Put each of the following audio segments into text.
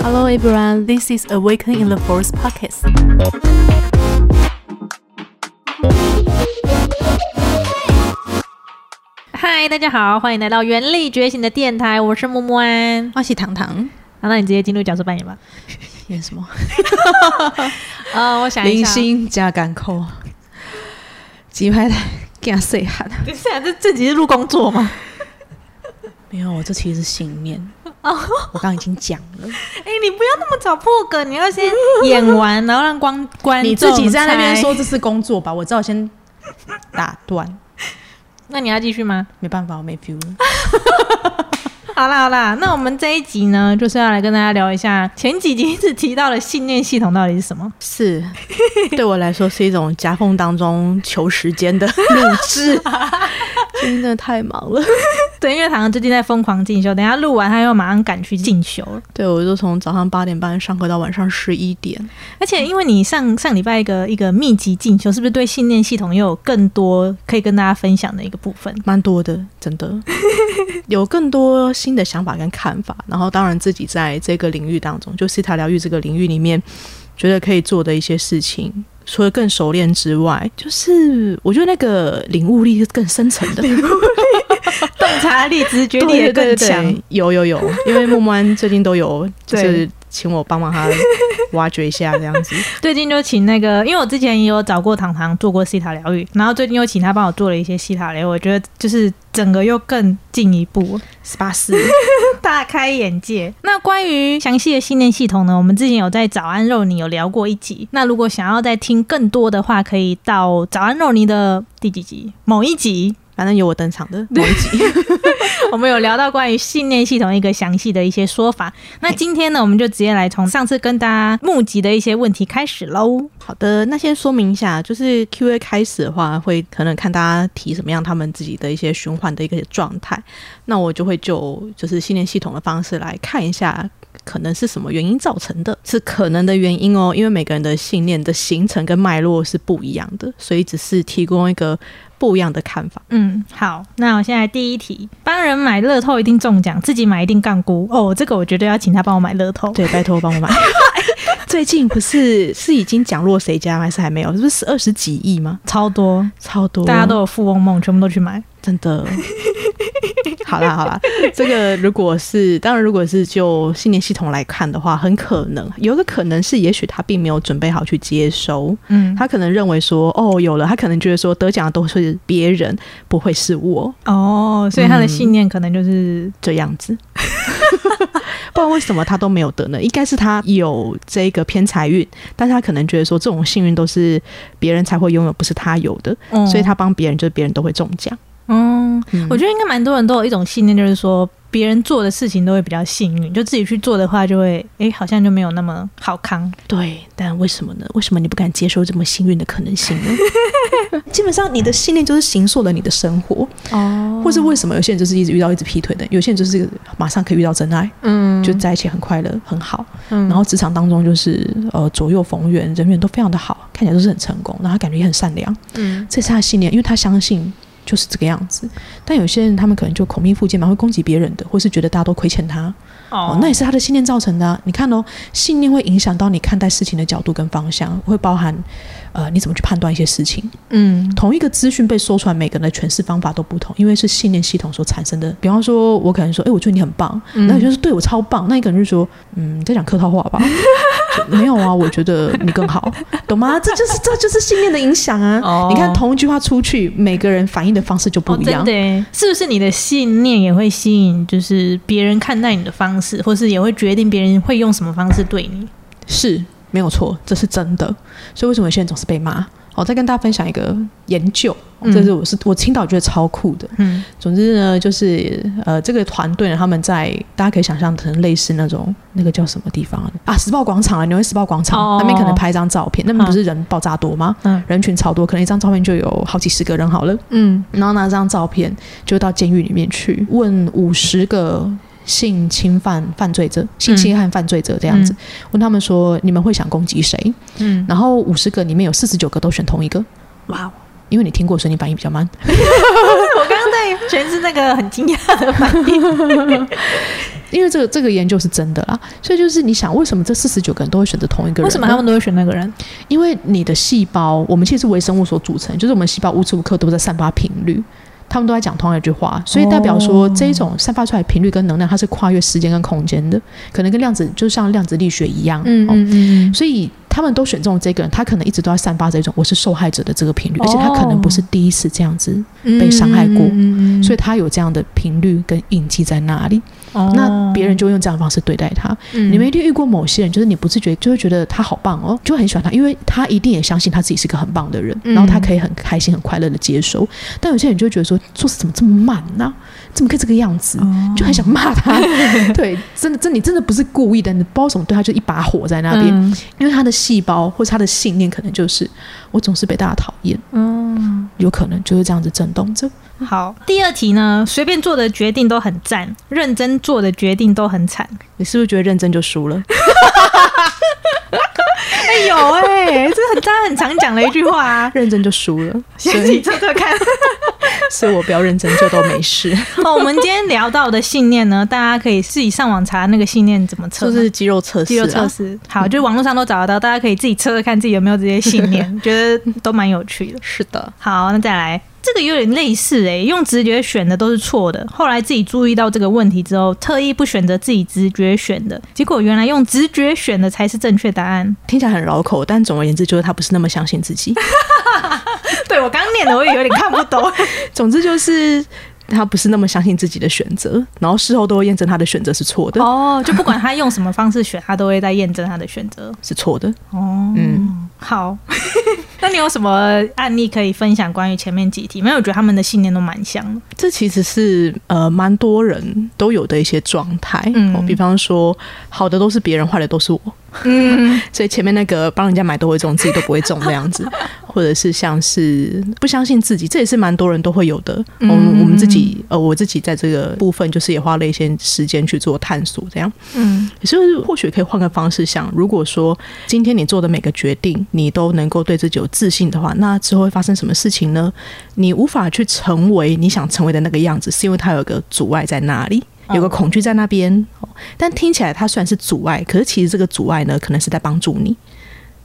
Hello everyone, this is Awaken in the Forest podcast. 嗨，大家好，欢迎来到原力觉醒的电台，我是木木安。我是糖糖好，那你直接进入角色扮演吧。演什么？呃，我想一零下，星加港口，几排的给他碎喊。等一下，这这集是录工作吗？没有，我这其实是信念。我刚刚已经讲了，哎、你不要那么早破梗，你要先演完，然后让光观你自己在那边说，这是工作吧？我只好先打断，那你要继续吗？没办法，我没 feel 了。好啦好啦，那我们这一集呢，就是要来跟大家聊一下前几集一直提到的信念系统到底是什么。是，对我来说是一种夹缝当中求时间的 录制，真的太忙了。对，因为糖糖最近在疯狂进修，等一下录完他又马上赶去进修了。对，我就从早上八点半上课到晚上十一点。而且因为你上上礼拜一个一个密集进修，是不是对信念系统又有更多可以跟大家分享的一个部分？蛮多的，真的有更多新的想法跟看法。然后，当然自己在这个领域当中，就西塔疗愈这个领域里面，觉得可以做的一些事情，除了更熟练之外，就是我觉得那个领悟力是更深层的，洞察力、直觉力也更强。有有有，因为木木安最近都有，就是请我帮忙他挖掘一下这样子。最近就请那个，因为我之前也有找过糖糖做过西塔疗愈，然后最近又请他帮我做了一些西塔疗愈，我觉得就是整个又更进一步，十八四，大开眼界。那关于详细的信念系统呢，我们之前有在早安肉泥有聊过一集。那如果想要再听更多的话，可以到早安肉泥的第几集某一集，反正有我登场的某一集。我们有聊到关于信念系统一个详细的一些说法。那今天呢，我们就直接来从上次跟大家募集的一些问题开始喽。好的，那先说明一下，就是 Q&A 开始的话，会可能看大家提什么样他们自己的一些循环的一个状态，那我就会就就是信念系统的方式来看一下。可能是什么原因造成的？是可能的原因哦，因为每个人的信念的形成跟脉络是不一样的，所以只是提供一个不一样的看法。嗯，好，那我现在第一题，帮人买乐透一定中奖，自己买一定杠估。哦，这个我绝对要请他帮我买乐透。对，拜托帮我买。最近不是是已经讲落谁家吗还是还没有？是不是二十几亿吗？超多，超多，大家都有富翁梦，全部都去买。真的。好啦好啦，这个如果是当然，如果是就信念系统来看的话，很可能。有一个可能是，也许他并没有准备好去接收，嗯，他可能认为说，哦，有了，他可能觉得说得奖的都是别人，不会是我。哦，所以他的信念可能就是，这样子。不然为什么他都没有得呢？应该是他有这个偏财运，但是他可能觉得说这种幸运都是别人才会拥有，不是他有的，嗯。所以他帮别人，就是别人都会中奖。嗯，嗯我觉得应该蛮多人都有一种信念，就是说别人做的事情都会比较幸运，就自己去做的话，就会诶，好像就没有那么好康。对，但为什么呢？为什么你不敢接受这么幸运的可能性呢？基本上，你的信念就是形塑了你的生活，哦。或是为什么有些人就是一直遇到一直劈腿的，有些人就是马上可以遇到真爱，嗯，就在一起很快乐很好，嗯。然后职场当中就是呃左右逢源，人缘都非常的好，看起来都是很成功，然后感觉也很善良，嗯。这是他的信念，因为他相信就是这个样子。但有些人他们可能就口蜜腹剑嘛，会攻击别人的，或是觉得大家都亏欠他，哦，那也是他的信念造成的啊、你看哦，信念会影响到你看待事情的角度跟方向，会包含呃你怎么去判断一些事情。嗯同一个资讯被说出来，每个人的诠释方法都不同，因为是信念系统所产生的。比方说，我可能说，哎、我觉得你很棒，嗯那有些人说对我超棒，那你可能就说，嗯，你在讲客套话吧？没有啊，我觉得你更好，懂吗？这就是这就是信念的影响啊！哦你看同一句话出去，每个人反应的方式就不哦，一样。真的耶，是不是你的信念也会吸引，就是别人看待你的方式，或是也会决定别人会用什么方式对你？是没有错，这是真的。所以为什么有些人总是被骂？我，再跟大家分享一个研究，哦这是我是我青岛觉得超酷的。嗯总之呢，就是呃，这个团队呢，他们在大家可以想象成类似那种那个叫什么地方啊？时报广场啊，纽约时报广场、哦那边可能拍一张照片，那边不是人爆炸多吗？嗯人群超多，可能一张照片就有好几十个人好了。嗯然后拿这张照片就到监狱里面去问五十个性侵犯犯罪者、性侵害犯罪者这样子，问他们说你们会想攻击谁？嗯，然后五十个里面有四十九个都选同一个，哇哦！因为你听过，所以你反应比较慢。我刚刚在全是那个很惊讶的反应。因为这个这个研究是真的啦，所以就是你想，为什么这四十九个人都会选择同一个人？为什么他们都会选那个人？因为你的细胞，我们其实是微生物所组成，就是我们细胞无时无刻都在散发频率，他们都在讲同样一句话，所以代表说哦这一种散发出来的频率跟能量，它是跨越时间跟空间的，可能跟量子就像量子力学一样，嗯哦。嗯嗯所以他们都选中这个人，他可能一直都在散发着一种我是受害者的这个频率，哦。而且他可能不是第一次这样子，嗯，被伤害过。嗯嗯。所以他有这样的频率跟印记在那里，哦那别人就用这样的方式对待他。嗯你们一定遇过某些人，就是你不自觉就会觉得他好棒哦，就会很喜欢他，因为他一定也相信他自己是个很棒的人，嗯然后他可以很开心、很快乐的接收。但有些人就会觉得说，做事怎么这么慢呢、怎么可以这个样子？哦就很想骂他。对，真的，真的你真的不是故意的，你不知道为什么对他就一把火在那边，嗯因为他的细胞或是他的信念可能就是我总是被大家讨厌，嗯，有可能就是这样子震动着。好。第二题呢，随便做的决定都很赞，认真做的决定都很惨。你是不是觉得认真就输了？哎有哎、这很大家很常讲的一句话啊。认真就输了，先自己以测测看。所以我不要认真就都没事。哦，我们今天聊到的信念呢，大家可以自己上网查那个信念怎么测嘛，就是肌肉测试、啊，肌肉测试。好，就网络上都找得到，大家可以自己测测看自己有没有这些信念，觉得都蛮有趣的。是的，好，那再来，这个有点类似诶、用直觉选的都是错的。后来自己注意到这个问题之后，特意不选择自己直觉选的，结果原来用直觉选的才是正确答案。听起来很绕口，但总而言之就是他不是那么相信自己。对我刚念的，我也有点看不懂。总之就是他不是那么相信自己的选择，然后事后都会验证他的选择是错的，哦，就不管他用什么方式选，他都会在验证他的选择。是错的。哦，嗯，好。那你有什么案例可以分享关于前面几题？因为我觉得他们的信念都蛮像的。这其实是呃蛮多人都有的一些状态。嗯哦，比方说好的都是别人，坏的都是我。嗯，所以前面那个帮人家买都会中，自己都不会中那样子，或者是像是不相信自己，这也是蛮多人都会有的。嗯我们我们自己呃，我自己在这个部分就是也花了一些时间去做探索，这样。嗯可是或许可以换个方式想，如果说今天你做的每个决定，你都能够对自己有自信的话，那之后会发生什么事情呢？你无法去成为你想成为的那个样子，是因为它有个阻碍在那里。有个恐惧在那边，哦但听起来它虽然是阻碍，可是其实这个阻碍呢，可能是在帮助你。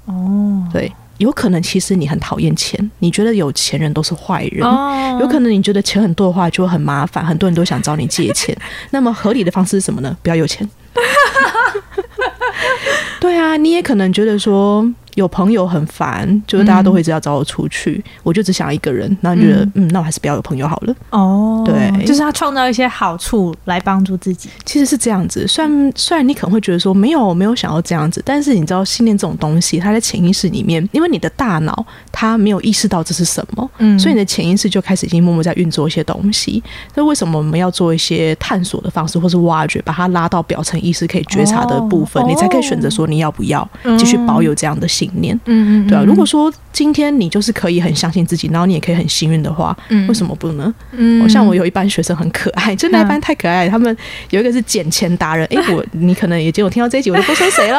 哦对，有可能其实你很讨厌钱，你觉得有钱人都是坏人。哦有可能你觉得钱很多的话就会很麻烦，很多人都想找你借钱。那么合理的方式是什么呢？不要有钱。对啊，你也可能觉得说有朋友很烦，就是大家都会直要找我出去，我就只想要一个人。那你觉得，嗯那我还是不要有朋友好了。哦，对就是他创造一些好处来帮助自己。其实是这样子，虽然虽然你可能会觉得说没有，没有想要这样子，但是你知道信念这种东西，它在潜意识里面，因为你的大脑它没有意识到这是什么，嗯所以你的潜意识就开始已经默默在运作一些东西。那为什么我们要做一些探索的方式，或是挖掘，把它拉到表层意识可以觉察的部分，哦你才可以选择说你要不要继续保有这样的信念。嗯嗯对啊，如果说今天你就是可以很相信自己，然后你也可以很幸运的话，嗯为什么不呢？嗯我像我有一班学生很可爱，就那一班太可爱了。他们有一个是捡钱达人，诶，我你可能也结果听到这一集，我就不说谁了。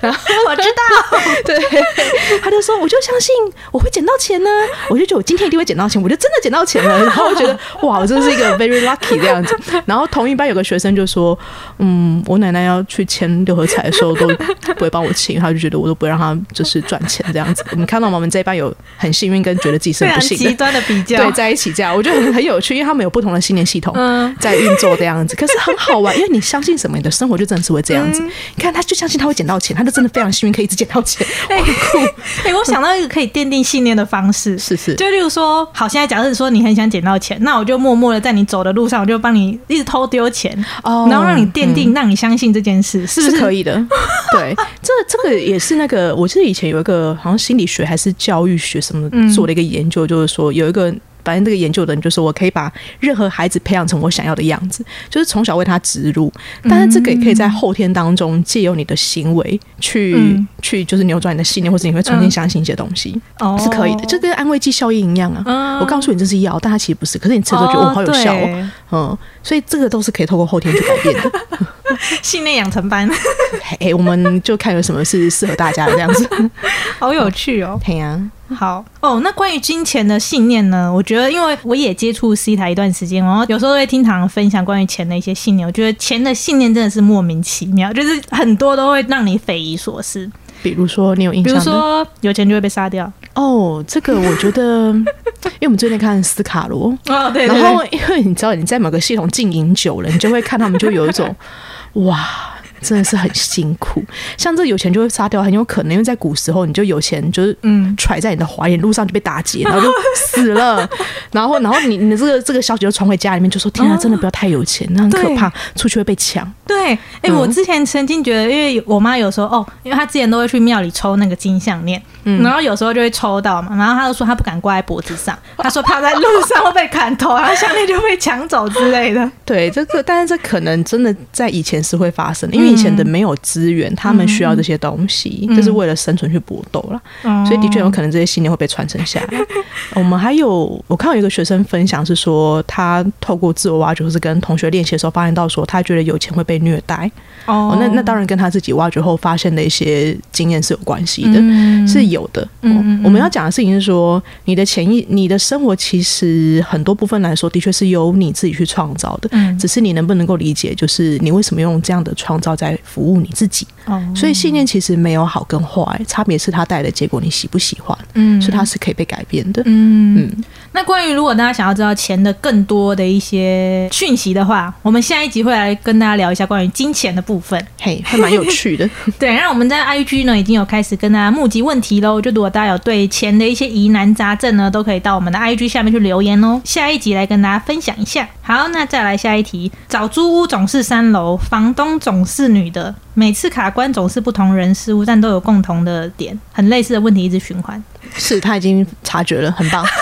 然 后我知道，对，他就说我就相信我会捡到钱呢，我就觉得我今天一定会捡到钱，我就真的捡到钱了。然后我觉得哇，我真的是一个 very lucky 这样子。然后同一班有个学生就说，嗯，我奶奶要去签六合彩的时候都不会帮我签，他就觉得我都不会让他就是赚钱这样子。我们看到吗我们这一班有很幸运跟觉得自己是很不幸的。极端的比较。对，在一起这样，我觉得很很有趣，因为他们有不同的信念系统。嗯，在运作这样子，可是很好玩，因为你相信什么，你的生活就真的是会这样子。你看，他就相信他会捡到钱，他就真的非常幸运，可以一直捡到钱，哎、哎、我想到一个可以奠定信念的方式，是是，就例如说，好，现在假设说你很想捡到钱，那我就默默的在你走的路上，我就帮你一直偷丢钱，哦然后让你奠定，让你相信这件事，是不是是可以的。对，这这个也是那个，我记得以前有一个好像心理学还是教育学什么嗯做了一个研究，就是说有一个。反正这个研究的人就说，我可以把任何孩子培养成我想要的样子，就是从小为他植入。但是这个也可以在后天当中借由你的行为去、嗯去，就是扭转你的信念，或者你会重新相信一些东西，哦是可以的。就跟安慰剂效应一样啊。嗯我告诉你这是药，但它其实不是。可是你吃了之后觉得我好有效哦，对嗯，所以这个都是可以透过后天去改变的。信念养成班，哎、我们就看有什么是适合大家的这样子。好有趣哦。对呀、好哦，那关于金钱的信念呢？我觉得，因为我也接触 C 台一段时间，然后有时候会听唐分享关于钱的一些信念。我觉得钱的信念真的是莫名其妙，就是很多都会让你匪夷所思。比如说你有印象比？如说有钱就会被杀掉。哦，这个我觉得，因为我们最近看斯卡罗，哦，对然后因为你知道你在某个系统经营久了，你就会看他们就有一种哇。真的是很辛苦，像这有钱就会杀掉，很有可能因为在古时候你就有钱就是嗯。揣在你的怀里，路上就被打劫，然后就死了，然后然后你你的这个这个消息就传回家里面，就说天啊，真的不要太有钱，那很可怕，出去会被抢。对，哎、嗯。我之前曾经觉得，因为我妈有时候哦，因为她之前都会去庙里抽那个金项链，嗯。然后有时候就会抽到嘛，然后她就说她不敢挂在脖子上，她说怕在路上会被砍头，然后项链就被抢走之类的。对，这个但是这可能真的在以前是会发生的，因为以前的没有资源，他们需要这些东西，嗯就是为了生存去搏斗了。所以的确有可能这些信念会被传承下来。我们还有，我看到有一个学生分享是说，他透过自我挖掘或是跟同学练习的时候，发现到说，他觉得有钱会被虐待。哦哦，那那当然跟他自己挖掘后发现的一些经验是有关系的。嗯是有的。我们要讲的事情是说，你的潜意、你的生活其实很多部分来说，的确是由你自己去创造的。嗯只是你能不能够理解，就是你为什么用这样的创造在服务你自己？哦所以信念其实没有好跟坏，差别是它带来的结果你喜不喜欢，嗯所以它是可以被改变的。嗯嗯那关于如果大家想要知道钱的更多的一些讯息的话，我们下一集会来跟大家聊一下关于金钱的部分。嘿，还蛮有趣的。对，那我们在 IG 呢已经有开始跟大家募集问题喽。就如果大家有对钱的一些疑难杂症呢，都可以到我们的 IG 下面去留言哦。下一集来跟大家分享一下。好，那再来下一题：找租屋总是三楼，房东总是女的，每次卡关总是不同人事物，但都有共同的点，很类似的问题一直循环。是他已经察觉了，很棒。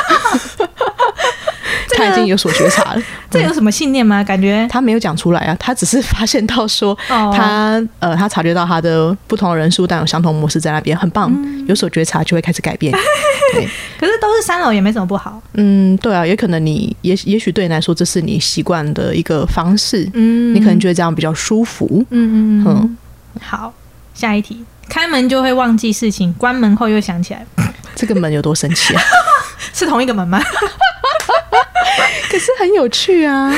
他已经有所觉察了，这有什么信念吗？感觉？他没有讲出来啊，他只是发现到说哦。他呃，他察觉到他的不同的人数，但有相同模式在那边，很棒，嗯。有所觉察就会开始改变。对，可是都是三楼也没什么不好。嗯，对啊，也可能你也也许对你来说这是你习惯的一个方式，嗯。你可能觉得这样比较舒服。嗯嗯嗯。嗯，好，下一题，开门就会忘记事情，关门后又想起来，这个门有多神奇啊？是同一个门吗？可是很有趣啊，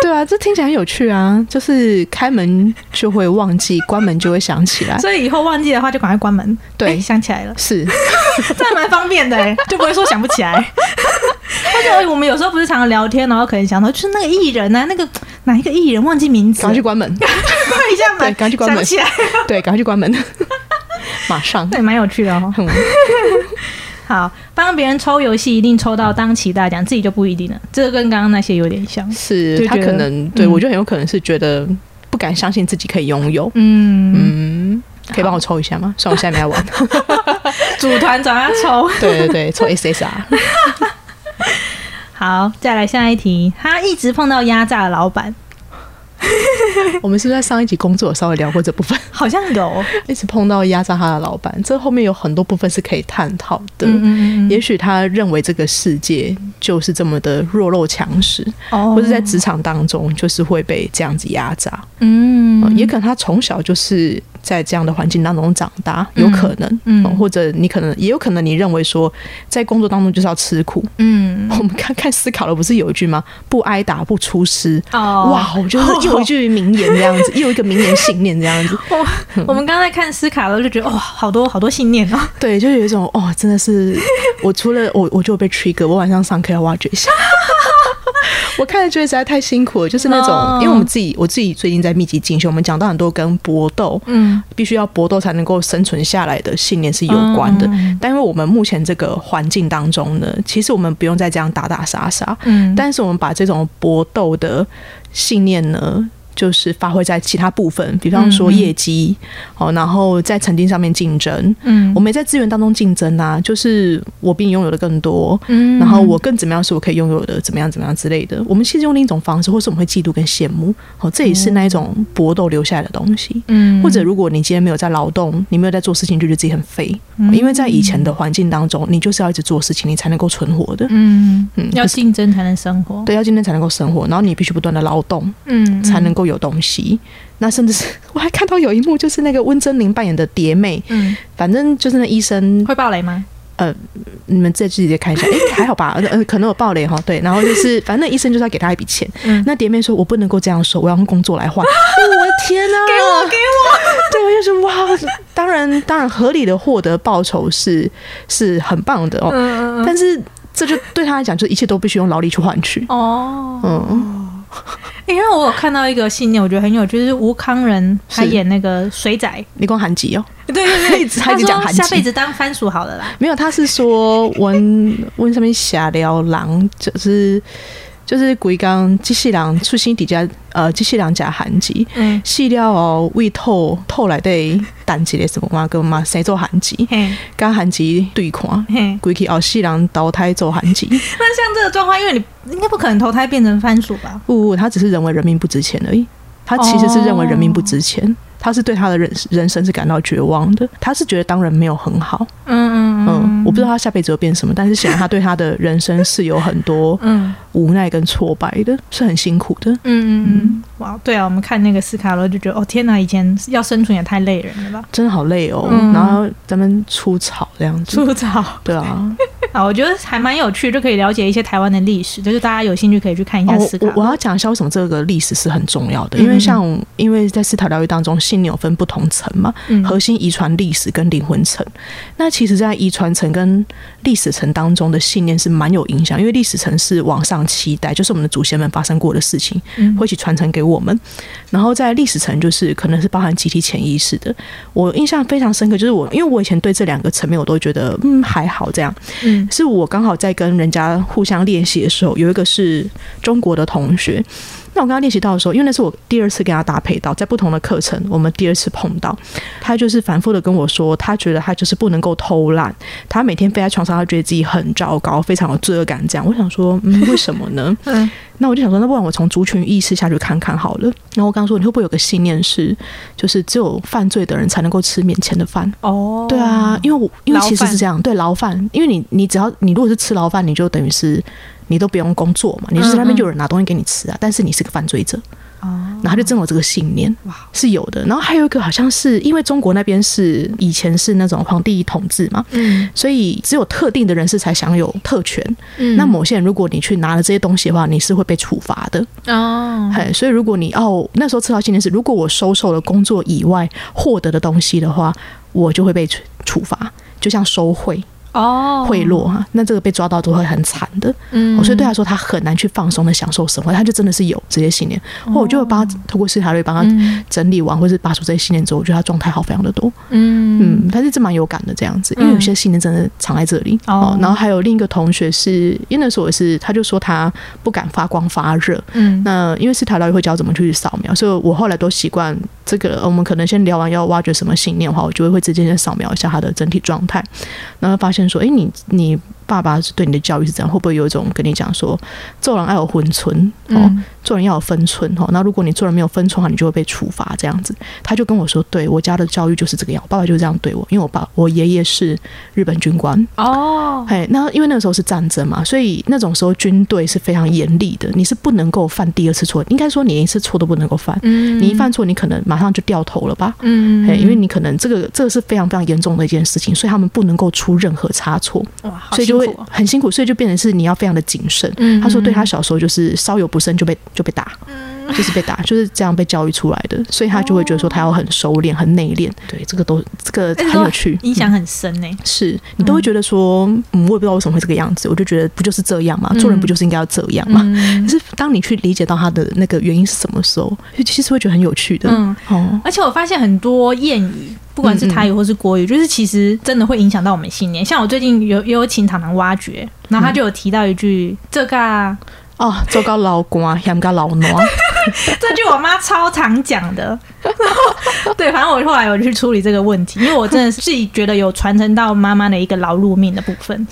对啊，这听起来很有趣啊，就是开门就会忘记，关门就会想起来。所以以后忘记的话就赶快关门。对。哎想起来了，是，这还蛮方便的哎，就不会说想不起来。而且我们有时候不是常常聊天，然后可能想到就是那个艺人啊，那个哪一个艺人忘记名字，赶快去关门，关一下门，赶快去关门。想起来，对，赶快去关门，马上。对，蛮有趣的哦。嗯 好，帮别人抽游戏一定抽到当期大奖，自己就不一定了。这个跟刚刚那些有点像。是他可能对嗯我觉得很有可能是觉得不敢相信自己可以拥有。嗯，嗯，可以帮我抽一下吗？虽然我现在没在玩。组团找他抽。对对对，抽 SSR。好，再来下一题。他一直碰到压榨的老板，我们是不是在上一集工作有稍微聊过这部分？好像有。一直碰到压榨他的老板，这后面有很多部分是可以探讨的。嗯嗯嗯也许他认为这个世界就是这么的弱肉强食，哦或者在职场当中就是会被这样子压榨。嗯呃也可能他从小就是在这样的环境当中长大，有可能，嗯哦或者你可能也有可能你认为说，在工作当中就是要吃苦。嗯 我们看看思考了，不是有一句吗？不挨打不出师。哦哇，我觉得又一句名言这样子，又一个名言信念这样子，我我们刚才看斯卡罗就觉得哇，好多好多信念哦。对，就有一种哦，真的是我除了我，我就被 trigger，我晚上上课要挖掘一下。我看了觉得实在太辛苦了，就是那种，哦。因为我们自己，我自己最近在密集进修，我们讲到很多跟搏斗，嗯。必须要搏斗才能够生存下来的信念是有关的。嗯。但因为我们目前这个环境当中呢，其实我们不用再这样打打杀杀，嗯，但是我们把这种搏斗的信念呢，就是发挥在其他部分，比方说业绩，哦，然后在成绩上面竞争，嗯我们也在资源当中竞争啊，就是我比你拥有的更多，嗯然后我更怎么样是我可以拥有的，怎么样怎么样之类的。我们其实用另一种方式，或是我们会嫉妒跟羡慕，哦，这也是那一种搏斗留下来的东西。嗯或者如果你今天没有在劳动，你没有在做事情，就觉得自己很废，嗯因为在以前的环境当中，你就是要一直做事情，你才能够存活的。嗯嗯，要竞争才能生活。对，要竞争才能够生活，然后你必须不断的劳动，嗯，才能够有有东西。那甚至是 我还看到有一幕，就是那个温真菱扮演的蝶妹，嗯，反正就是那医生会爆雷吗？呃你们再自己看一下，哎、还好吧，呃，可能有暴雷哈，对，然后就是反正那医生就是要给他一笔钱，嗯。那蝶妹说我不能够这样说，我要用工作来换，哦、我的天呐、给我，给我！对，我就说哇，当然当然合理的获得报酬是是很棒的哦。但是这就对他来讲，就一切都必须用劳力去换取，哦，嗯，因为我有看到一个信念，我觉得很有趣，就是吴康仁他演那个水仔，你光韩籍哦，对对一直 他一直讲韩籍下辈子当番薯好了啦。没有，他是说温温上面下了狼，就是就是规工机器人出生底下呃机器人加韩籍。嗯，死了后，为透透来底等一个什么嘛，跟嘛生做韩籍，嘿，跟韩籍对看，嘿。规去后世人投胎做韩籍。那像这个状况，因为你应该不可能投胎变成番薯吧？不不，他只是认为人命不值钱而已。他其实是认为人命不值钱，他是对他的人人生是感到绝望的。他是觉得当人没有很好，嗯嗯嗯，我不知道他下辈子会变什么，但是显然他对他的人生是有很多嗯。无奈跟挫败的，是很辛苦的。嗯嗯嗯，哇，对啊，我们看那个斯卡罗就觉得，哦天哪，以前要生存也太累人了吧？真的好累哦，嗯。然后咱们出草这样子，出草对啊，啊，我觉得还蛮有趣，就可以了解一些台湾的历史，就是大家有兴趣可以去看一下哦斯卡罗。我我要讲一下为什么这个历史是很重要的，嗯因为像因为在斯塔疗愈当中，信念有分不同层嘛，嗯核心遗传历史跟灵魂层。那其实，在遗传层跟历史层当中的信念是蛮有影响，因为历史层是往上期待，就是我们的祖先们发生过的事情，嗯会一起传承给我们。然后在历史层，就是可能是包含集体潜意识的。我印象非常深刻，就是我因为我以前对这两个层面我都觉得嗯还好这样，嗯是我刚好在跟人家互相练习的时候，有一个是中国的同学。那我跟他练习到的时候，因为那是我第二次跟他搭配到，在不同的课程，我们第二次碰到，他就是反复的跟我说，他觉得他就是不能够偷懒，他每天飞在床上，他觉得自己很糟糕，非常有罪恶感。这样，我想说，嗯，为什么呢？嗯那我就想说，那不然我从族群意识下去看看好了。然后我刚刚说，你会不会有个信念是，就是只有犯罪的人才能够吃面前的饭？哦，对啊，因为我因为其实是这样，对牢饭，因为你你只要你如果是吃牢饭，你就等于是你都不用工作嘛，你就是在那边就有人拿东西给你吃啊，但是你是个犯罪者，哦，然后他就真有这个信念，哇是有的。然后还有一个好像是因为中国那边是以前是那种皇帝统治嘛，嗯所以只有特定的人士才享有特权。嗯那某些人如果你去拿了这些东西的话，你是会被处罚的。哦，嘿，所以如果你哦那时候吃到信念是，如果我收受了工作以外获得的东西的话，我就会被处处罚，就像收贿。哦，贿赂哈，那这个被抓到都会很惨的。嗯哦所以对他说，他很难去放松的享受生活，他就真的是有这些信念。或我就会帮他透过斯塔瑞帮他嗯整理完，或是拔除这些信念之后，我觉得他状态好非常的多。嗯嗯，他是真蛮有感的这样子，因为有些信念真的藏在这里。哦哦，然后还有另一个同学是，因为那时候也是，他就说他不敢发光发热。嗯那因为斯塔瑞会教怎么去扫描，所以我后来都习惯这个。呃我们可能先聊完要挖掘什么信念的话，我就会会直接先扫描一下他的整体状态，然后发现说，诶，你你爸爸是对你的教育是怎样，会不会有一种跟你讲说，做人要有分寸哦，做人要有分寸哈。那如果你做人没有分寸的话，你就会被处罚这样子。他就跟我说，对我家的教育就是这个样，我爸爸就是这样对我，因为我爸我爷爷是日本军官，哦，嘿，那因为那个时候是战争嘛，所以那种时候军队是非常严厉的，你是不能够犯第二次错，应该说你连一次错都不能够犯。嗯你一犯错，你可能马上就掉头了吧？嗯嘿，因为你可能这个这个是非常非常严重的一件事情，所以他们不能够出任何差错，哇，好所以就很辛苦，所以就变成是你要非常的谨慎。嗯他说，对他小时候就是稍有不慎就被就被打，就是被打，就是这样被教育出来的，所以他就会觉得说他要很收敛、很内敛。对，这个都这个很有趣，影响很深呢。是你都会觉得说，嗯，我也不知道为什么会这个样子，我就觉得不就是这样嘛，做人不就是应该要这样嘛？嗯。可是当你去理解到他的那个原因是什么时候，其实会觉得很有趣的。嗯，哦，而且我发现很多谚语，不管是台语或是国语，就是其实真的会影响到我们信念。像我最近有也有请糖糖挖掘，然后他就有提到一句：“这个啊哦，做到老瓜，养个老挪，这句我妈超常讲的。然后对，反正我后来有去处理这个问题，因为我真的是自己觉得有传承到妈妈的一个劳碌命的部分，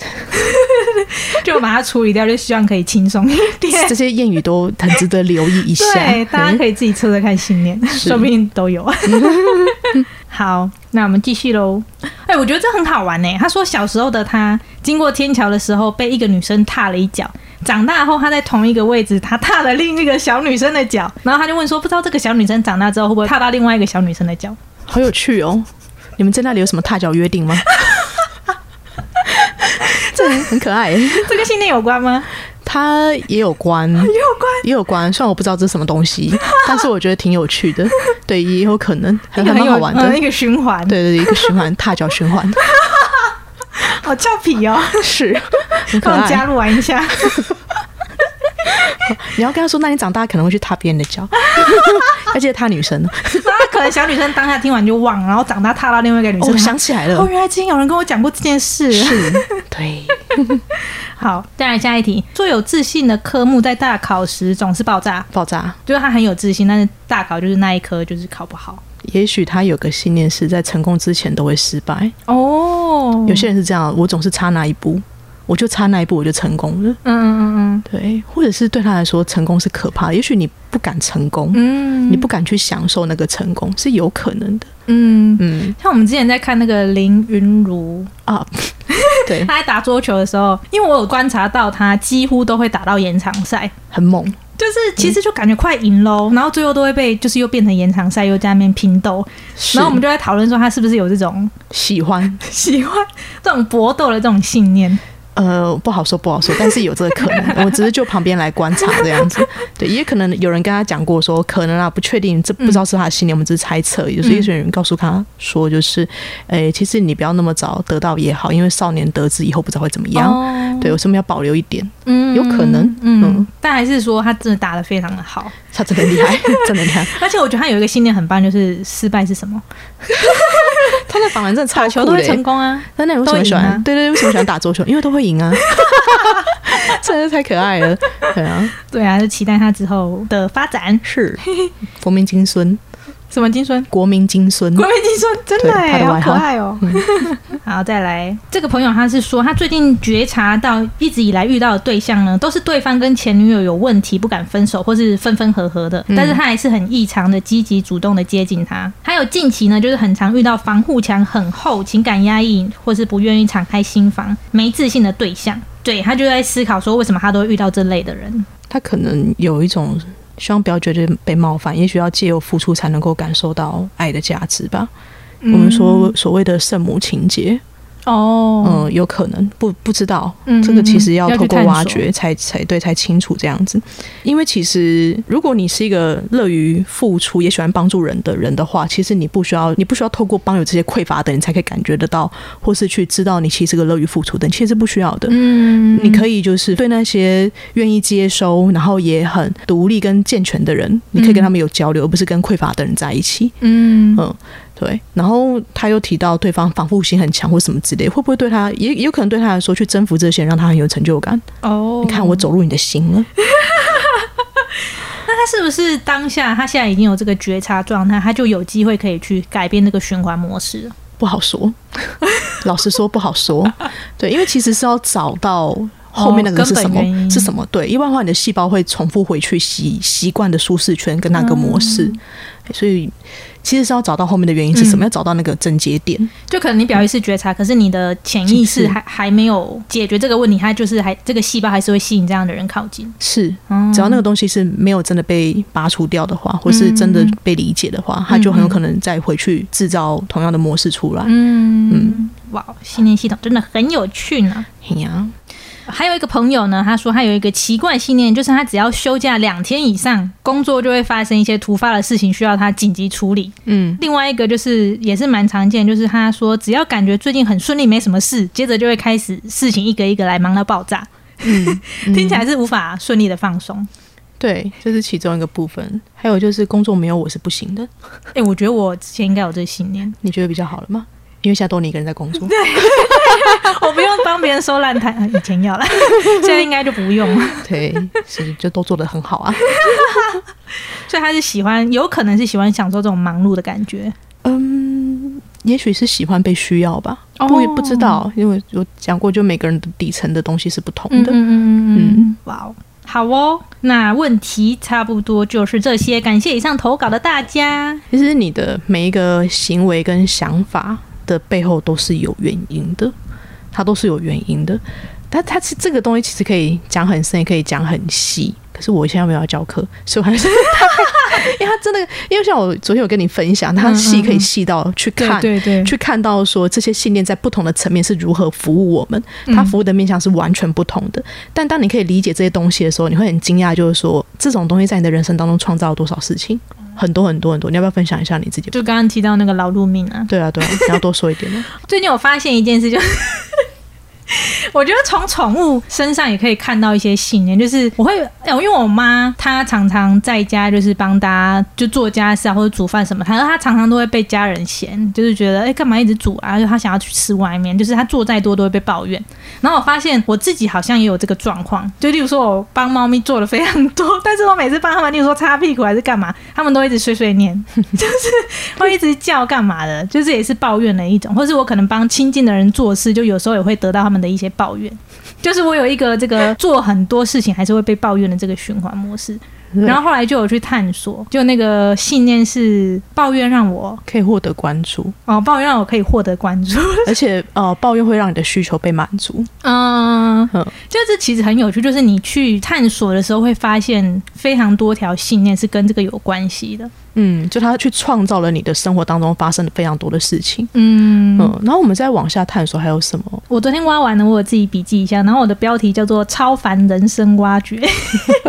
就把它处理掉，就希望可以轻松一点这。些谚语都很值得留意一下。对，大家可以自己测测看信念，说不定都有。好，那我们继续喽。哎、我觉得这很好玩呢。他说小时候的他经过天桥的时候，被一个女生踏了一脚，长大后他在同一个位置，他踏了另一个小女生的脚，然后他就问说，不知道这个小女生长大之后会不会踏到另外一个小女生的脚？好有趣哦！你们在那里有什么踏脚约定吗？这很可爱，这跟信念有关吗？它也有关，也有关，也有关。虽然我不知道这是什么东西，但是我觉得挺有趣的。对，也有可能很很好玩的一个循环。对对对，一个循环，踏脚循环。好俏皮哦！是，帮我加入玩一下。你要跟他说，那你长大可能会去踏别人的脚，而且踏女生。那可能小女生当下听完就忘，然后长大踏到另外一个女生。我想起来了，哦，原来之前有人跟我讲过这件事。是，对。好，再来下一题。最有自信的科目在大考时总是爆炸，爆炸。就是他很有自信，但是大考就是那一科就是考不好。也许他有个信念是在成功之前都会失败。哦，有些人是这样，我总是差那一步。我就差那一步，我就成功了。嗯嗯嗯嗯，对，或者是对他来说，成功是可怕的。也许你不敢成功，嗯，你不敢去享受那个成功，是有可能的。嗯嗯，像我们之前在看那个林云如啊，对，他在打桌球的时候，因为我有观察到他几乎都会打到延长赛，很猛。就是其实就感觉快赢喽，然后最后都会被就是又变成延长赛，又在那边拼斗。然后我们就在讨论说，他是不是有这种喜欢 喜欢这种搏斗的这种信念。呃，不好说，不好说，但是有这个可能。我只是就旁边来观察这样子，对，也可能有人跟他讲过说，可能啊，不确定，这不知道是他的信念，我们只是猜测。有些人告诉他说，就是，诶，其实你不要那么早得到也好，因为少年得志以后不知道会怎么样。对，有什么要保留一点？嗯，有可能，嗯，但还是说他真的打的非常的好，他真的厉害，真的厉害。而且我觉得他有一个信念很棒，就是失败是什么？他在访谈真的超球都会成功啊！那那为什么喜欢？对对，为什么喜欢打桌球？因为都会赢啊！真的太可爱了，对啊，对啊，就期待他之后的发展。是，国民金孙。什么金孙？国民金孙，国民金孙，真的哎，好可爱哦。好，再来，这个朋友他是说，他最近觉察到，一直以来遇到的对象呢，都是对方跟前女友有问题，不敢分手，或是分分合合的，但是他还是很异常的积极主动的接近他。还有近期呢，就是很常遇到防护墙很厚、情感压抑，或是不愿意敞开心房、没自信的对象。对他就在思考说，为什么他都会遇到这类的人？他可能有一种。希望不要觉得被冒犯，也许要借由付出才能够感受到爱的价值吧。我们说所谓的圣母情节。哦，嗯，有可能不不知道，这个其实要透过挖掘才才对才清楚这样子。因为其实如果你是一个乐于付出也喜欢帮助人的人的话，其实你不需要你不需要透过帮有这些匮乏的人才可以感觉得到，或是去知道你其实是个乐于付出的，其实不需要的。嗯，你可以就是对那些愿意接收，然后也很独立跟健全的人，你可以跟他们有交流，而不是跟匮乏的人在一起。嗯嗯。对，然后他又提到对方防护心很强或什么之类，会不会对他也也有可能对他来说去征服这些人让他很有成就感？哦，你看我走入你的心了。那他是不是当下他现在已经有这个觉察状态，他就有机会可以去改变那个循环模式？不好说，老实说不好说。对，因为其实是要找到后面那个是什么是什么？对，一般的话你的细胞会重复回去习习惯的舒适圈跟那个模式，所以。其实是要找到后面的原因是什么，要找到那个症结点。就可能你表意识觉察，可是你的潜意识还还没有解决这个问题，它就是还这个细胞还是会吸引这样的人靠近。是，只要那个东西是没有真的被拔除掉的话，或是真的被理解的话，它就很有可能再回去制造同样的模式出来。嗯嗯，哇，信念系统真的很有趣呢。呀。还有一个朋友呢，他说他有一个奇怪信念，就是他只要休假两天以上，工作就会发生一些突发的事情，需要他紧急处理。嗯，另外一个就是也是蛮常见，就是他说只要感觉最近很顺利，没什么事，接着就会开始事情一个一个来，忙到爆炸。嗯，听起来是无法顺利的放松。对，这是其中一个部分。还有就是工作没有我是不行的。哎，我觉得我之前应该有这信念。你觉得比较好了吗？因为现在多你一个人在工作，对，我不用帮别人收烂摊，以前要了，现在应该就不用了。对，是就都做的很好啊。所以他是喜欢，有可能是喜欢享受这种忙碌的感觉。嗯，也许是喜欢被需要吧。我也不知道，因为我讲过，就每个人的底层的东西是不同的。嗯嗯嗯嗯。哇哦，好哦，那问题差不多就是这些。感谢以上投稿的大家。其实你的每一个行为跟想法。的背后都是有原因的，它都是有原因的。但它是这个东西其实可以讲很深，也可以讲很细。可是我现在没有要教课，所以我还是 因为他真的，因为像我昨天有跟你分享，他细可以细到去看，对对对去看到说这些信念在不同的层面是如何服务我们，嗯它服务的面向是完全不同的。但当你可以理解这些东西的时候，你会很惊讶，就是说这种东西在你的人生当中创造了多少事情，很多很多很多。你要不要分享一下你自己？就刚刚提到那个劳碌命啊，对啊，对啊，你要多说一点呢。最近我发现一件事，就是 我觉得从宠物身上也可以看到一些信念，就是我会，因为我妈她常常在家就是帮大家就做家事啊或者煮饭什么，她说她常常都会被家人嫌，就是觉得哎干嘛一直煮啊，就她想要去吃外面，就是她做再多都会被抱怨。然后我发现我自己好像也有这个状况，就例如说我帮猫咪做的非常多，但是我每次帮它们，例如说擦屁股还是干嘛，它们都一直碎碎念，就是会一直叫干嘛的，就是也是抱怨的一种，或是我可能帮亲近的人做事，就有时候也会得到他们的一些抱怨，就是我有一个这个 做很多事情还是会被抱怨的这个循环模式。然后后来就有去探索，就那个信念是抱怨让我可以获得关注，哦，抱怨让我可以获得关注，而且呃，抱怨会让你的需求被满足。嗯，嗯就这其实很有趣，就是你去探索的时候会发现非常多条信念是跟这个有关系的。嗯，就他去创造了你的生活当中发生的非常多的事情。嗯，嗯，然后我们再往下探索还有什么？我昨天挖完了，我有自己笔记一下，然后我的标题叫做“超凡人生挖掘”，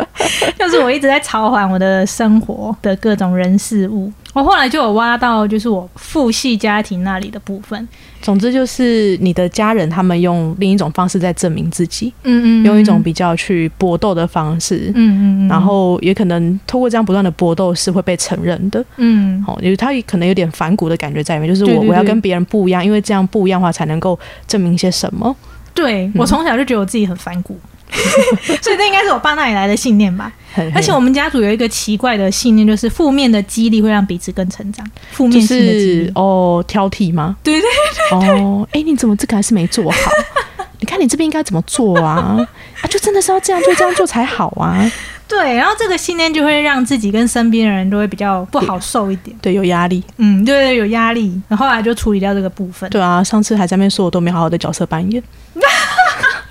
就是我一直在超凡我的生活的各种人事物。我后来就有挖到，就是我父系家庭那里的部分。总之就是你的家人他们用另一种方式在证明自己，嗯嗯用一种比较去搏斗的方式。嗯嗯嗯，然后也可能透过这样不断的搏斗是会被承认的，嗯。哦，因为他可能有点反骨的感觉在里面，就是我我要跟别人不一样，因为这样不一样的话才能够证明些什么。对我从小就觉得我自己很反骨，所以这应该是我爸那里来的信念吧。而且我们家族有一个奇怪的信念，就是负面的激励会让彼此更成长。负面是励，哦挑剔吗？对对哦，哎，你怎么这个还是没做好？你看你这边应该怎么做啊？啊，就真的是要这样做，这样做才好啊！对，然后这个信念就会让自己跟身边的人都会比较不好受一点。对，有压力。嗯，对对，有压力。然后后来就处理掉这个部分。对啊，上次还在那边说我都没好好的角色扮演。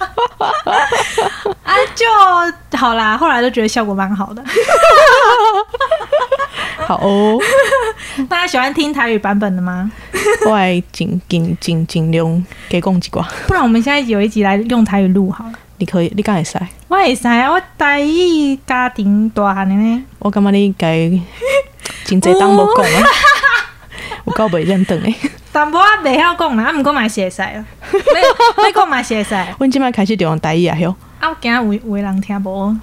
啊，就好啦。后来就觉得效果蛮好的。好哦，大家喜欢听台语版本的吗？我来尽尽尽尽量给讲几寡。不然我们现在有一集来用台语录好了。你可以，你敢会使？我会使啊，我台语家庭大汉的呢。我感觉你该真济当无讲啊，我够袂认得诶。但无我袂晓讲啦，啊，毋过嘛是会使啦。要要讲嘛是会使。啊，阮即摆开始就用台语啊，哟，我惊有有的人听无。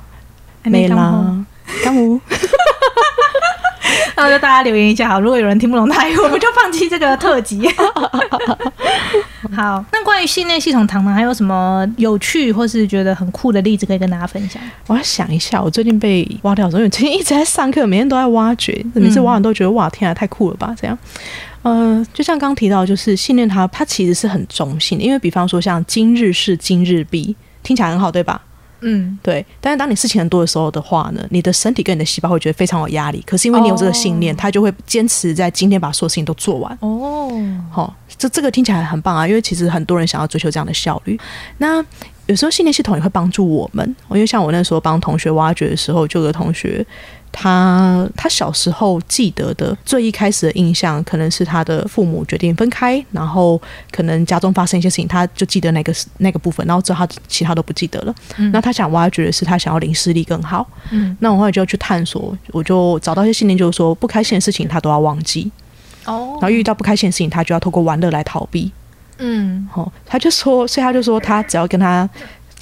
没啦，敢有？那 就大家留言一下好，如果有人听不懂台语，我们就放弃这个特辑。好，那关于信念系统糖糖还有什么有趣或是觉得很酷的例子可以跟大家分享？我要想一下，我最近被挖掉的时候，因为最近一直在上课，每天都在挖掘，每次挖完都觉得哇，天啊，太酷了吧！这样，呃，就像刚提到，就是信念它，它其实是很中性的，因为比方说像今日事今日毕，听起来很好，对吧？嗯，对，但是当你事情很多的时候的话呢，你的身体跟你的细胞会觉得非常有压力。可是因为你有这个信念，哦它就会坚持在今天把所有事情都做完。哦，好、这这个听起来很棒啊，因为其实很多人想要追求这样的效率。那有时候信念系统也会帮助我们，因为像我那时候帮同学挖掘的时候，就有个同学，他他小时候记得的最一开始的印象，可能是他的父母决定分开，然后可能家中发生一些事情，他就记得那个那个部分，然后之后他其他都不记得了。嗯那他想挖掘的是他想要领视力更好。嗯，那我后来就去探索，我就找到一些信念，就是说不开心的事情他都要忘记，哦然后遇到不开心的事情，他就要透过玩乐来逃避。嗯，哦，他就说，所以他就说，他只要跟他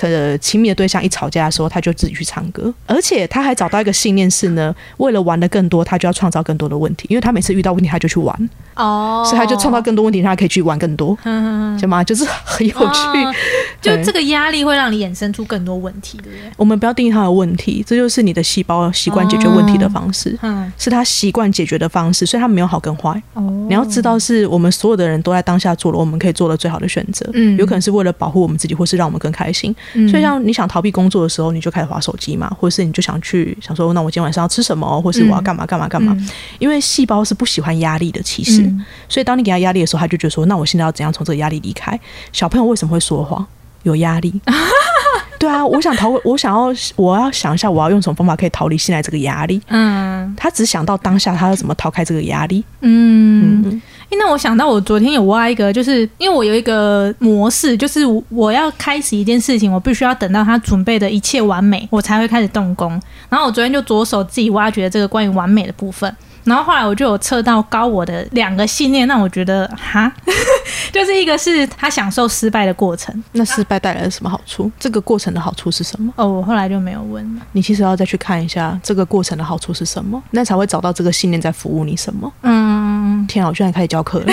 的亲密的对象一吵架的时候，他就自己去唱歌，而且他还找到一个信念是呢，为了玩的更多，他就要创造更多的问题，因为他每次遇到问题他就去玩，哦，所以他就创造更多问题，他可以去玩更多，嗯，行吗？就是很有趣。哦就 这个压力会让你衍生出更多问题，对不对？我们不要定义他的问题，这就是你的细胞习惯解决问题的方式。嗯，是他习惯解决的方式，所以他没有好跟坏。哦，你要知道，是我们所有的人都在当下做了我们可以做的最好的选择。嗯有可能是为了保护我们自己，或是让我们更开心。嗯所以，像你想逃避工作的时候，你就开始划手机嘛，或者是你就想去想说，那我今天晚上要吃什么，或是我要干嘛干嘛干嘛。嗯因为细胞是不喜欢压力的，其实。嗯所以，当你给他压力的时候，他就觉得说，那我现在要怎样从这个压力离开？小朋友为什么会说谎？有压力。对啊，我想逃，我想要，我要想一下，我要用什么方法可以逃离现在这个压力。嗯他只想到当下，他要怎么逃开这个压力。嗯。那我想到我昨天有挖一个，就是因为我有一个模式，就是我要开始一件事情，我必须要等到他准备的一切完美，我才会开始动工。然后我昨天就着手自己挖掘这个关于完美的部分。然后后来我就有测到高我的两个信念，让我觉得哈，就是一个是他享受失败的过程。那失败带来了什么好处？这个过程的好处是什么？哦，我后来就没有问了。你其实要再去看一下这个过程的好处是什么，那才会找到这个信念在服务你什么。嗯，天啊，我居然开始教课了！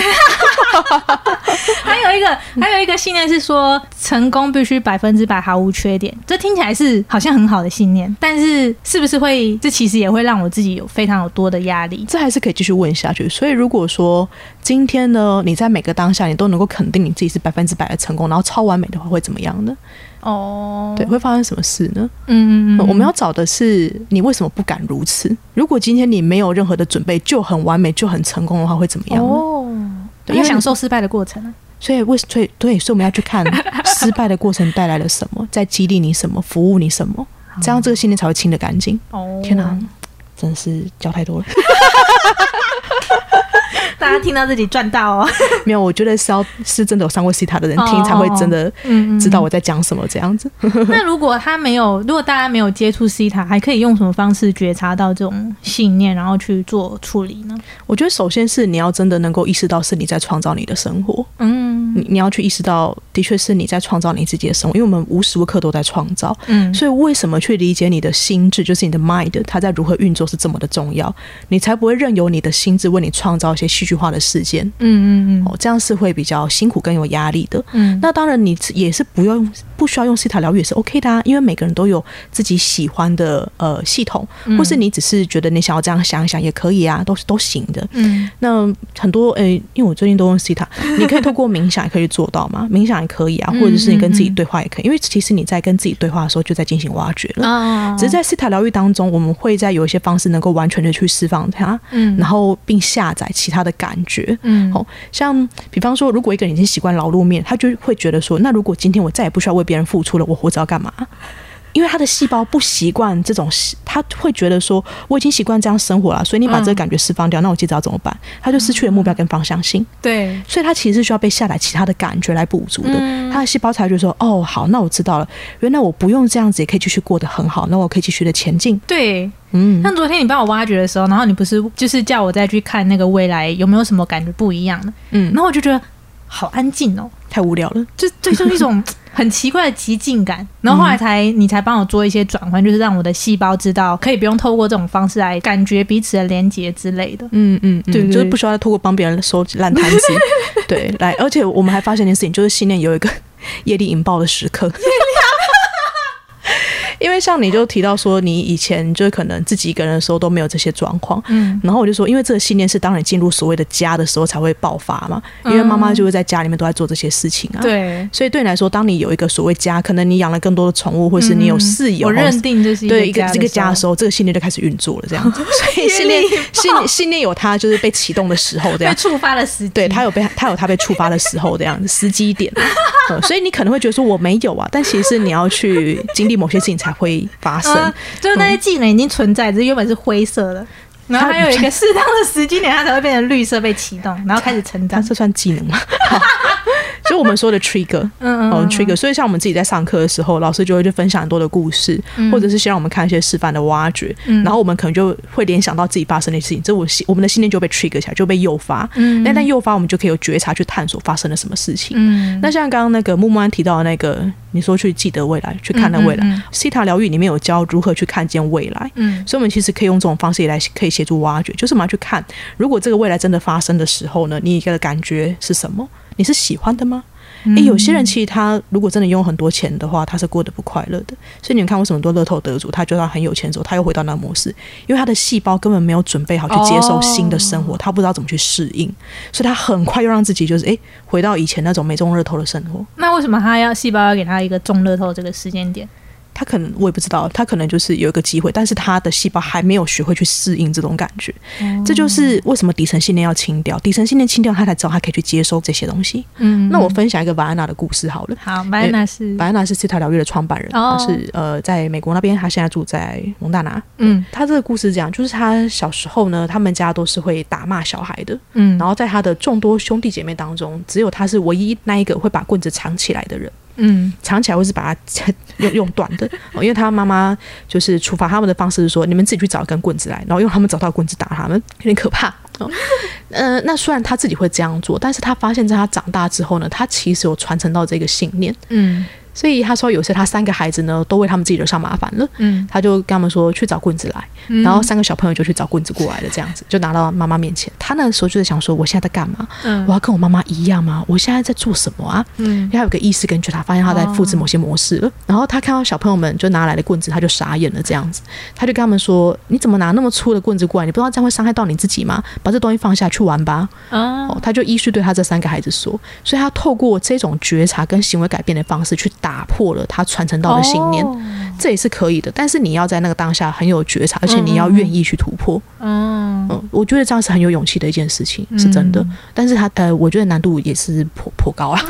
还有一个，还有一个信念是说，成功必须百分之百毫无缺点。这听起来是好像很好的信念，但是是不是会？这其实也会让我自己有非常有多的压力。这还是可以继续问下去。所以，如果说今天呢，你在每个当下你都能够肯定你自己是百分之百的成功，然后超完美的话，会怎么样呢？哦，对，会发生什么事呢？嗯，嗯嗯，我们要找的是你为什么不敢如此？如果今天你没有任何的准备，就很完美，就很成功的话，会怎么样呢？哦，对要享受失败的过程啊。所以为所以对，所以我们要去看 失败的过程带来了什么，在激励你什么，服务你什么，这样这个信念才会清得干净。哦，天哪，真是教太多了。大家听到自己赚到哦。没有，我觉得是要是真的有上过西塔的人听，哦才会真的嗯知道我在讲什么这样子。那如果他没有，如果大家没有接触西塔，还可以用什么方式觉察到这种信念，然后去做处理呢？我觉得首先是你要真的能够意识到是你在创造你的生活，嗯你你要去意识到，的确是你在创造你自己的生活，因为我们无时无刻都在创造。嗯，所以，为什么去理解你的心智，就是你的 mind，它在如何运作是这么的重要，你才不会任由你的心智为你创造一些戏剧化的事件。嗯嗯嗯哦，这样是会比较辛苦跟有压力的。嗯，那当然，你也是不用不需要用西塔疗愈也是 OK 的啊，因为每个人都有自己喜欢的呃系统，嗯。或是你只是觉得你想要这样想一想也可以啊，都是都行的。嗯。那很多诶、因为我最近都用西塔，你可以透过冥想也可以做到嘛，冥想也可以啊，嗯或者是你跟自己对话也可以，因为其实你在跟自己对话的时候就在进行挖掘了。啊。只是在西塔疗愈当中，我们会在有一些方式能够完全的去释放它，嗯。然后并下载其他的感觉。嗯。哦，像比方说，如果一个人已经习惯劳碌面，他就会觉得说，那如果今天我再也不需要为别人付出了，我活着要干嘛？因为他的细胞不习惯这种，他会觉得说，我已经习惯这样生活了，所以你把这个感觉释放掉，那我接着要怎么办？他就失去了目标跟方向性，对，所以他其实是需要被下载其他的感觉来补足的。嗯他的细胞才会觉得说，哦，好，那我知道了，原来我不用这样子也可以继续过得很好，那我可以继续的前进。对。嗯，像昨天你帮我挖掘的时候，然后你不是就是叫我再去看那个未来有没有什么感觉不一样的，嗯然，后我就觉得好安静哦，太无聊了。就 这，就是一种 很奇怪的极静感。然后后来才、你才帮我做一些转换，就是让我的细胞知道可以不用透过这种方式来感觉彼此的连接之类的。嗯嗯，嗯对对就是不需要透过帮别人收烂摊子，对，来，而且我们还发现一件事情，就是信念有一个业力引爆的时刻。因为像你就提到说，你以前就是可能自己一个人的时候都没有这些状况，嗯。然后我就说，因为这个信念是当你进入所谓的家的时候才会爆发嘛，因为妈妈就会在家里面都在做这些事情啊。，对，所以对你来说，当你有一个所谓家，可能你养了更多的宠物，或是你有室友，嗯我认定这是对一个这个家的的时候，这个信念就开始运作了，这样子。所以 信念信信念有它就是被启动的时候，这样。被触发的时机，对它有被它有它被触发的时候，这样子时机点、嗯所以你可能会觉得说我没有啊，但其实是你要去经历某些事情才会发生。嗯，就是那些技能已经存在，只是原本是灰色的。然后还有一个 适当的时机点，它才会变成绿色被启动，然后开始成长。这算技能吗？好就我们说的 trigger，嗯嗯 trigger，所以像我们自己在上课的时候，老师就会去分享很多的故事，嗯或者是先让我们看一些示范的挖掘，嗯然后我们可能就会联想到自己发生的事情，这我信我们的信念就被 trigger 起来，就被诱发。嗯那但诱发我们就可以有觉察去探索发生了什么事情。嗯那像刚刚那个木木安提到的那个，你说去记得未来，去看那未来西塔疗愈里面有教如何去看见未来。嗯所以，我们其实可以用这种方式也来可以协助挖掘，就是我们要去看，如果这个未来真的发生的时候呢，你的感觉是什么？你是喜欢的吗？诶，有些人其实他如果真的拥有很多钱的话，他是过得不快乐的。所以你们看，为什么很多乐透得主，他觉得他很有钱之后，他又回到那个模式，因为他的细胞根本没有准备好去接受新的生活，他不知道怎么去适应，所以他很快又让自己就是诶回到以前那种没中乐透的生活。那为什么他要细胞要给他一个中乐透这个时间点？他可能我也不知道，他可能就是有一个机会，但是他的细胞还没有学会去适应这种感觉。这就是为什么底层信念要清掉，底层信念清掉，他才知道他可以去接收这些东西。嗯那我分享一个瓦安娜的故事好了。好，白娜是瓦安娜是西塔疗愈的创办人，哦他是呃在美国那边，他现在住在蒙大拿。嗯他这个故事讲，就是他小时候呢，他们家都是会打骂小孩的，嗯，然后在他的众多兄弟姐妹当中，只有他是唯一那一个会把棍子藏起来的人。嗯。藏起来，或是把它用用断的、哦，因为他妈妈就是处罚他们的方式是说，你们自己去找一根棍子来，然后用他们找到的棍子打他们，有点可怕。哦，呃，那虽然他自己会这样做，但是他发现在他长大之后呢，他其实有传承到这个信念，嗯所以他说有时他三个孩子呢都为他们自己惹上麻烦了。嗯，他就跟他们说去找棍子来，嗯然后三个小朋友就去找棍子过来了，这样子就拿到妈妈面前。他那时候就在想说，我现在在干嘛？嗯我要跟我妈妈一样吗？我现在在做什么啊？嗯因为他有个意识跟觉察，发现他在复制某些模式了。然后他看到小朋友们就拿来的棍子，他就傻眼了，这样子，他就跟他们说：“你怎么拿那么粗的棍子过来？你不知道这样会伤害到你自己吗？把这东西放下去玩吧。”啊哦，他就依序对他这三个孩子说，所以他透过这种觉察跟行为改变的方式，去打破了他传承到的信念，哦这也是可以的。但是你要在那个当下很有觉察，而且你要愿意去突破。嗯嗯，我觉得这样是很有勇气的一件事情，是真的。但是他呃，我觉得难度也是颇颇高啊。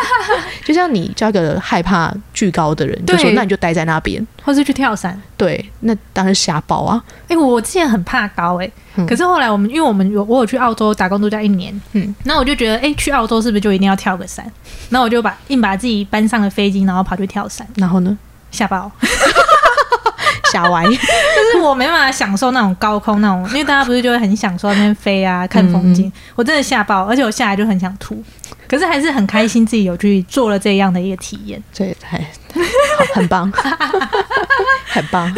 就像你叫一个害怕巨高的人，就说那你就待在那边，或是去跳伞。对，那当然是瞎报啊。哎、我之前很怕高哎、嗯。可是后来我们因为我们有我有去澳洲打工度假一年，嗯，那我就觉得哎、去澳洲是不是就一定要跳个伞？然后我就把硬把自己搬上了飞机，然后跑去跳伞，然后呢，吓爆，吓歪，就是我没办法享受那种高空那种，因为大家不是就会很享受那边飞啊看风景，我真的吓爆，而且我下来就很想吐，可是还是很开心自己有去做了这样的一个体验，这太好，很棒，很棒。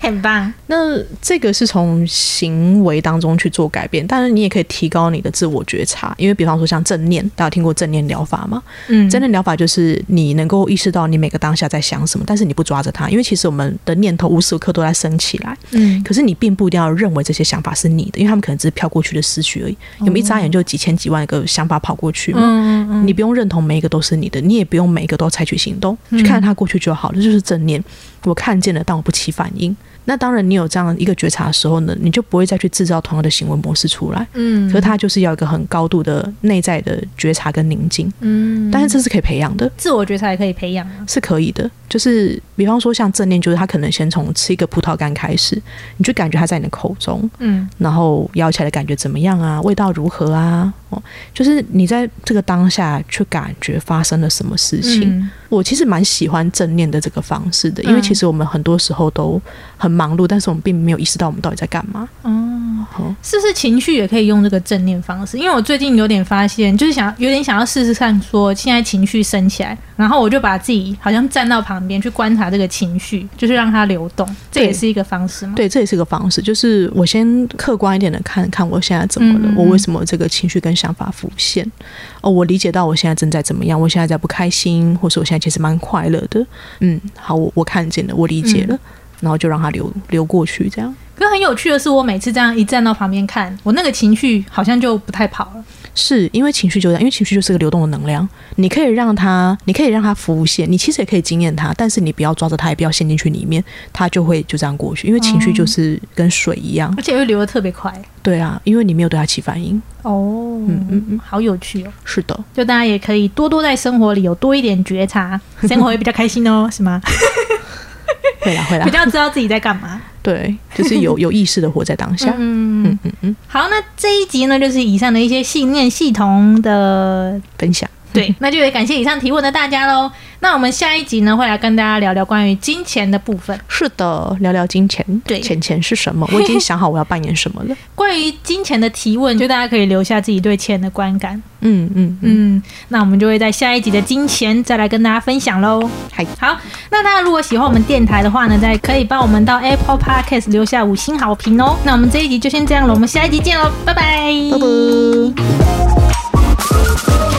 很棒。那这个是从行为当中去做改变，但是你也可以提高你的自我觉察，因为比方说像正念，大家听过正念疗法吗？嗯，正念疗法就是你能够意识到你每个当下在想什么，但是你不抓着它，因为其实我们的念头无时无刻都在升起来，嗯可是你并不一定要认为这些想法是你的，因为他们可能只是飘过去的思绪而已。我们一眨眼就几千几万个想法跑过去嘛，嗯嗯你不用认同每一个都是你的，你也不用每一个都采取行动，去看着它过去就好了。这就是正念，我看见了，但我不起反应。那当然，你有这样一个觉察的时候呢，你就不会再去制造同样的行为模式出来。嗯可是它就是要一个很高度的内在的觉察跟宁静，嗯，但是这是可以培养的，自我觉察也可以培养啊。是可以的。就是比方说像正念，就是他可能先从吃一个葡萄干开始，你就感觉它在你的口中，嗯然后咬起来的感觉怎么样啊？味道如何啊？哦，就是你在这个当下去感觉发生了什么事情。嗯我其实蛮喜欢正念的这个方式的，因为嗯其实我们很多时候都很忙碌，但是我们并没有意识到我们到底在干嘛。哦，哦，是不是情绪也可以用这个正念方式？因为我最近有点发现，就是想有点想要试试看，说现在情绪升起来，然后我就把自己好像站到旁边去观察这个情绪，就是让它流动，这也是一个方式吗？对，这也是个方式，就是我先客观一点的看看我现在怎么了，嗯嗯嗯我为什么这个情绪跟想法浮现？哦，我理解到我现在正在怎么样，我现在在不开心，或是我现在其实蛮快乐的。嗯，好，我我看见了，我理解了，然后就让它流流过去，这样。可是很有趣的是，我每次这样一站到旁边看，我那个情绪好像就不太跑了。是因为情绪就这样，因为情绪就是个流动的能量，你可以让它，你可以让它浮现，你其实也可以惊艳它，但是你不要抓着它，也不要陷进去里面，它就会就这样过去。因为情绪就是跟水一样，而且会流得特别快。对啊，因为你没有对它起反应。哦，嗯嗯嗯，好有趣哦！是的，就大家也可以多多在生活里有多一点觉察，生活会比较开心哦，是吗？会啦会啦比，较知道自己在干嘛。对，就是有有意识的活在当下。嗯嗯嗯嗯，好，那这一集呢，就是以上的一些信念系统的，分享。对，那就也感谢以上提问的大家喽。那我们下一集呢，会来跟大家聊聊关于金钱的部分。是的，聊聊金钱，对钱钱是什么？我已经想好我要扮演什么了。关于金钱的提问，就大家可以留下自己对钱的观感。嗯嗯嗯，嗯，那我们就会在下一集的金钱再来跟大家分享喽。嗨，好，那大家如果喜欢我们电台的话呢，再可以帮我们到 Apple Podcast 留下五星好评哦。那我们这一集就先这样了，我们下一集见喽，拜拜，拜拜。